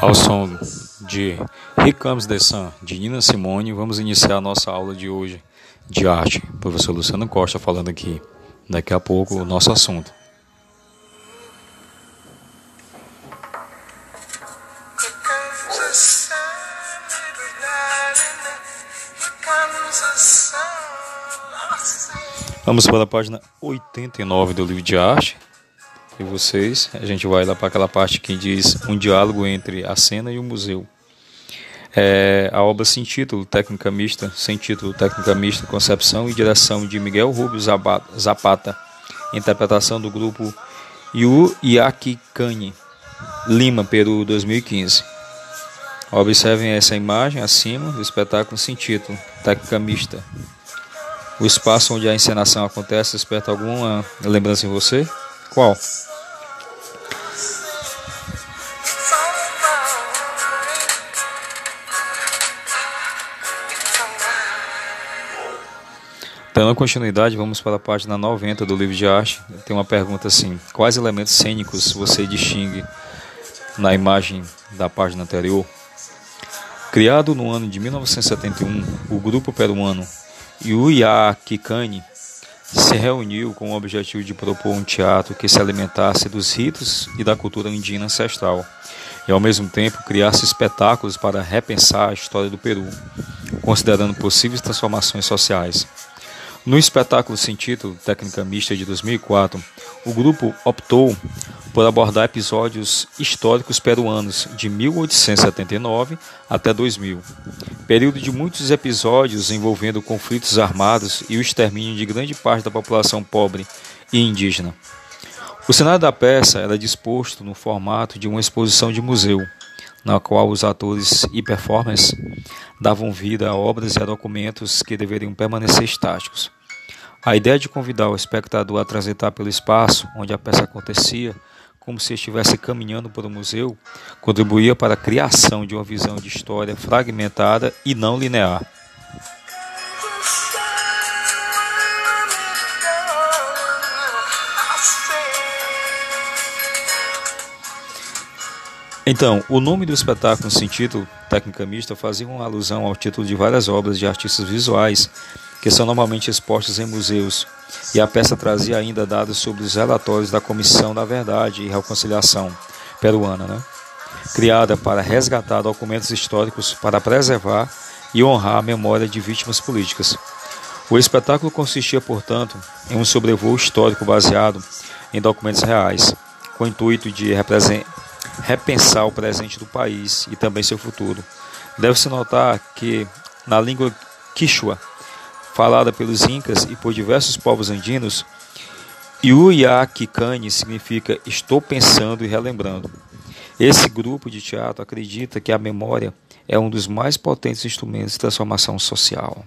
Ao som de Ricamos de Sun, de Nina Simone, vamos iniciar a nossa aula de hoje de arte. Professor Luciano Costa falando aqui. Daqui a pouco o nosso assunto. Vamos para a página 89 do livro de arte, e vocês, a gente vai lá para aquela parte que diz um diálogo entre a cena e o museu. É, a obra sem título, técnica mista, sem título, técnica mista, concepção e direção de Miguel Rubio Zapata, interpretação do grupo Yu Yakikani, Lima, Peru, 2015. Observem essa imagem acima do espetáculo sem título, técnica mista. O espaço onde a encenação acontece desperta alguma lembrança em você? Qual? Dando continuidade, vamos para a página 90 do livro de arte. Tem uma pergunta assim: Quais elementos cênicos você distingue na imagem da página anterior? Criado no ano de 1971, o grupo peruano Yuyakikani se reuniu com o objetivo de propor um teatro que se alimentasse dos ritos e da cultura indígena ancestral e, ao mesmo tempo, criasse espetáculos para repensar a história do Peru, considerando possíveis transformações sociais. No espetáculo sem título, Técnica Mista de 2004, o grupo optou por abordar episódios históricos peruanos de 1879 até 2000, período de muitos episódios envolvendo conflitos armados e o extermínio de grande parte da população pobre e indígena. O cenário da peça era disposto no formato de uma exposição de museu, na qual os atores e performers davam vida a obras e a documentos que deveriam permanecer estáticos. A ideia de convidar o espectador a transitar pelo espaço onde a peça acontecia, como se estivesse caminhando por um museu, contribuía para a criação de uma visão de história fragmentada e não linear. Então, o nome do espetáculo sem título, Técnica Mista, fazia uma alusão ao título de várias obras de artistas visuais que são normalmente expostos em museus, e a peça trazia ainda dados sobre os relatórios da Comissão da Verdade e Reconciliação peruana, né? criada para resgatar documentos históricos para preservar e honrar a memória de vítimas políticas. O espetáculo consistia, portanto, em um sobrevoo histórico baseado em documentos reais, com o intuito de repensar o presente do país e também seu futuro. Deve-se notar que, na língua quichua, falada pelos incas e por diversos povos andinos, Yuyakikani significa estou pensando e relembrando. Esse grupo de teatro acredita que a memória é um dos mais potentes instrumentos de transformação social.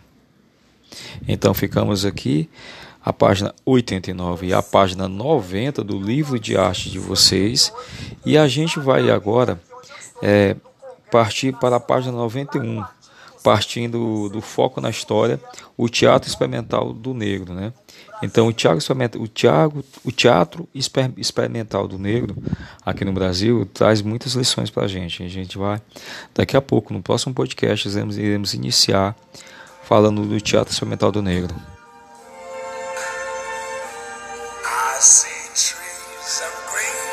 Então ficamos aqui a página 89 e a página 90 do livro de arte de vocês e a gente vai agora é, partir para a página 91 partindo do foco na história, o teatro experimental do negro, né? Então o teatro, o teatro, o teatro experimental do negro aqui no Brasil traz muitas lições para a gente. A gente vai daqui a pouco no próximo podcast iremos, iremos iniciar falando do teatro experimental do negro. I see trees of green.